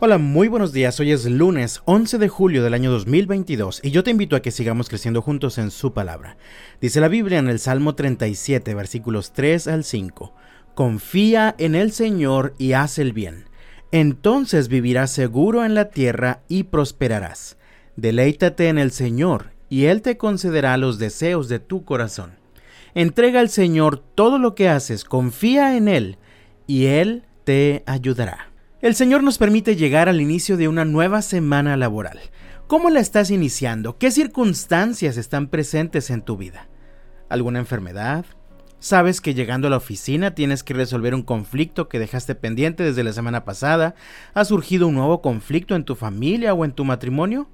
Hola, muy buenos días. Hoy es lunes 11 de julio del año 2022 y yo te invito a que sigamos creciendo juntos en su palabra. Dice la Biblia en el Salmo 37, versículos 3 al 5. Confía en el Señor y haz el bien. Entonces vivirás seguro en la tierra y prosperarás. Deleítate en el Señor y Él te concederá los deseos de tu corazón. Entrega al Señor todo lo que haces, confía en Él y Él te ayudará. El Señor nos permite llegar al inicio de una nueva semana laboral. ¿Cómo la estás iniciando? ¿Qué circunstancias están presentes en tu vida? ¿Alguna enfermedad? ¿Sabes que llegando a la oficina tienes que resolver un conflicto que dejaste pendiente desde la semana pasada? ¿Ha surgido un nuevo conflicto en tu familia o en tu matrimonio?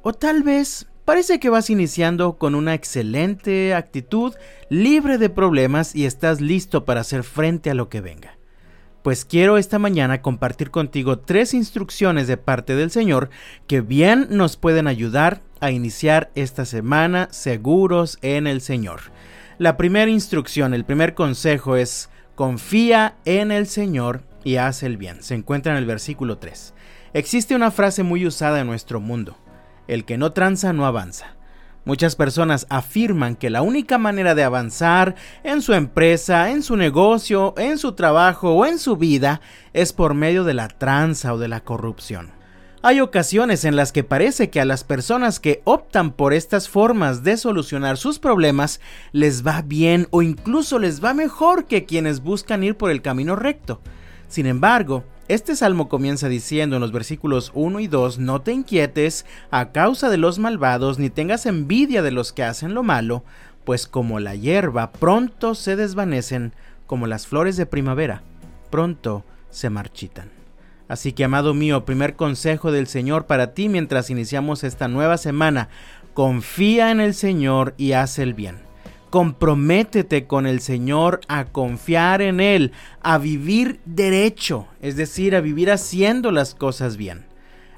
¿O tal vez parece que vas iniciando con una excelente actitud, libre de problemas y estás listo para hacer frente a lo que venga? Pues quiero esta mañana compartir contigo tres instrucciones de parte del Señor que bien nos pueden ayudar a iniciar esta semana seguros en el Señor. La primera instrucción, el primer consejo es confía en el Señor y haz el bien. Se encuentra en el versículo 3. Existe una frase muy usada en nuestro mundo. El que no tranza no avanza. Muchas personas afirman que la única manera de avanzar en su empresa, en su negocio, en su trabajo o en su vida es por medio de la tranza o de la corrupción. Hay ocasiones en las que parece que a las personas que optan por estas formas de solucionar sus problemas les va bien o incluso les va mejor que quienes buscan ir por el camino recto. Sin embargo, este salmo comienza diciendo en los versículos 1 y 2, no te inquietes a causa de los malvados, ni tengas envidia de los que hacen lo malo, pues como la hierba pronto se desvanecen, como las flores de primavera, pronto se marchitan. Así que, amado mío, primer consejo del Señor para ti mientras iniciamos esta nueva semana, confía en el Señor y haz el bien. Comprométete con el Señor a confiar en Él, a vivir derecho, es decir, a vivir haciendo las cosas bien.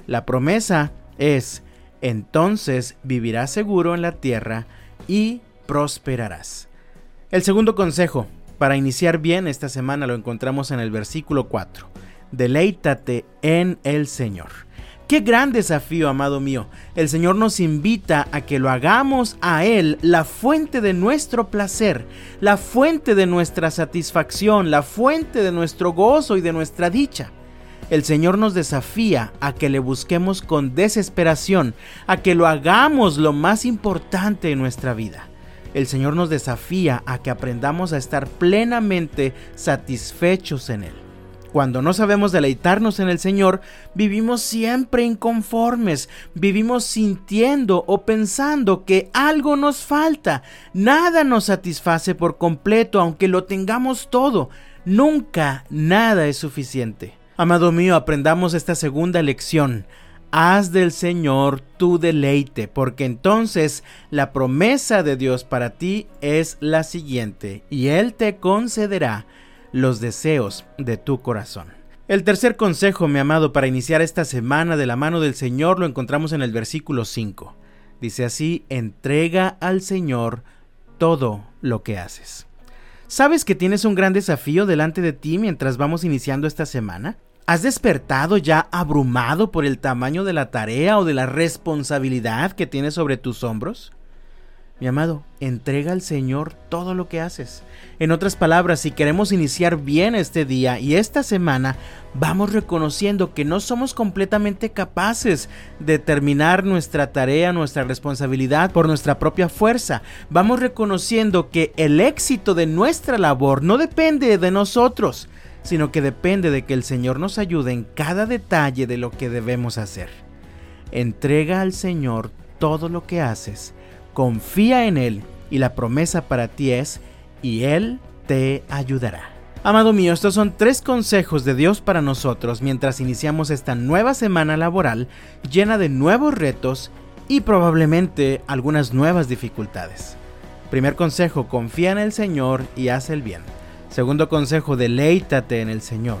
La promesa es, entonces vivirás seguro en la tierra y prosperarás. El segundo consejo para iniciar bien esta semana lo encontramos en el versículo 4. Deleítate en el Señor. Qué gran desafío, amado mío. El Señor nos invita a que lo hagamos a Él la fuente de nuestro placer, la fuente de nuestra satisfacción, la fuente de nuestro gozo y de nuestra dicha. El Señor nos desafía a que le busquemos con desesperación, a que lo hagamos lo más importante en nuestra vida. El Señor nos desafía a que aprendamos a estar plenamente satisfechos en Él. Cuando no sabemos deleitarnos en el Señor, vivimos siempre inconformes, vivimos sintiendo o pensando que algo nos falta, nada nos satisface por completo aunque lo tengamos todo, nunca nada es suficiente. Amado mío, aprendamos esta segunda lección. Haz del Señor tu deleite, porque entonces la promesa de Dios para ti es la siguiente, y Él te concederá los deseos de tu corazón. El tercer consejo, mi amado, para iniciar esta semana de la mano del Señor lo encontramos en el versículo 5. Dice así, entrega al Señor todo lo que haces. ¿Sabes que tienes un gran desafío delante de ti mientras vamos iniciando esta semana? ¿Has despertado ya abrumado por el tamaño de la tarea o de la responsabilidad que tienes sobre tus hombros? Mi amado, entrega al Señor todo lo que haces. En otras palabras, si queremos iniciar bien este día y esta semana, vamos reconociendo que no somos completamente capaces de terminar nuestra tarea, nuestra responsabilidad por nuestra propia fuerza. Vamos reconociendo que el éxito de nuestra labor no depende de nosotros, sino que depende de que el Señor nos ayude en cada detalle de lo que debemos hacer. Entrega al Señor todo lo que haces confía en Él y la promesa para ti es, y Él te ayudará. Amado mío, estos son tres consejos de Dios para nosotros mientras iniciamos esta nueva semana laboral llena de nuevos retos y probablemente algunas nuevas dificultades. Primer consejo, confía en el Señor y haz el bien. Segundo consejo, deleítate en el Señor.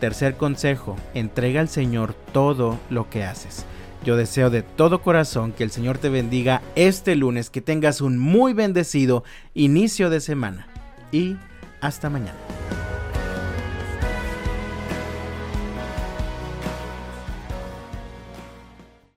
Tercer consejo, entrega al Señor todo lo que haces. Yo deseo de todo corazón que el Señor te bendiga este lunes, que tengas un muy bendecido inicio de semana y hasta mañana.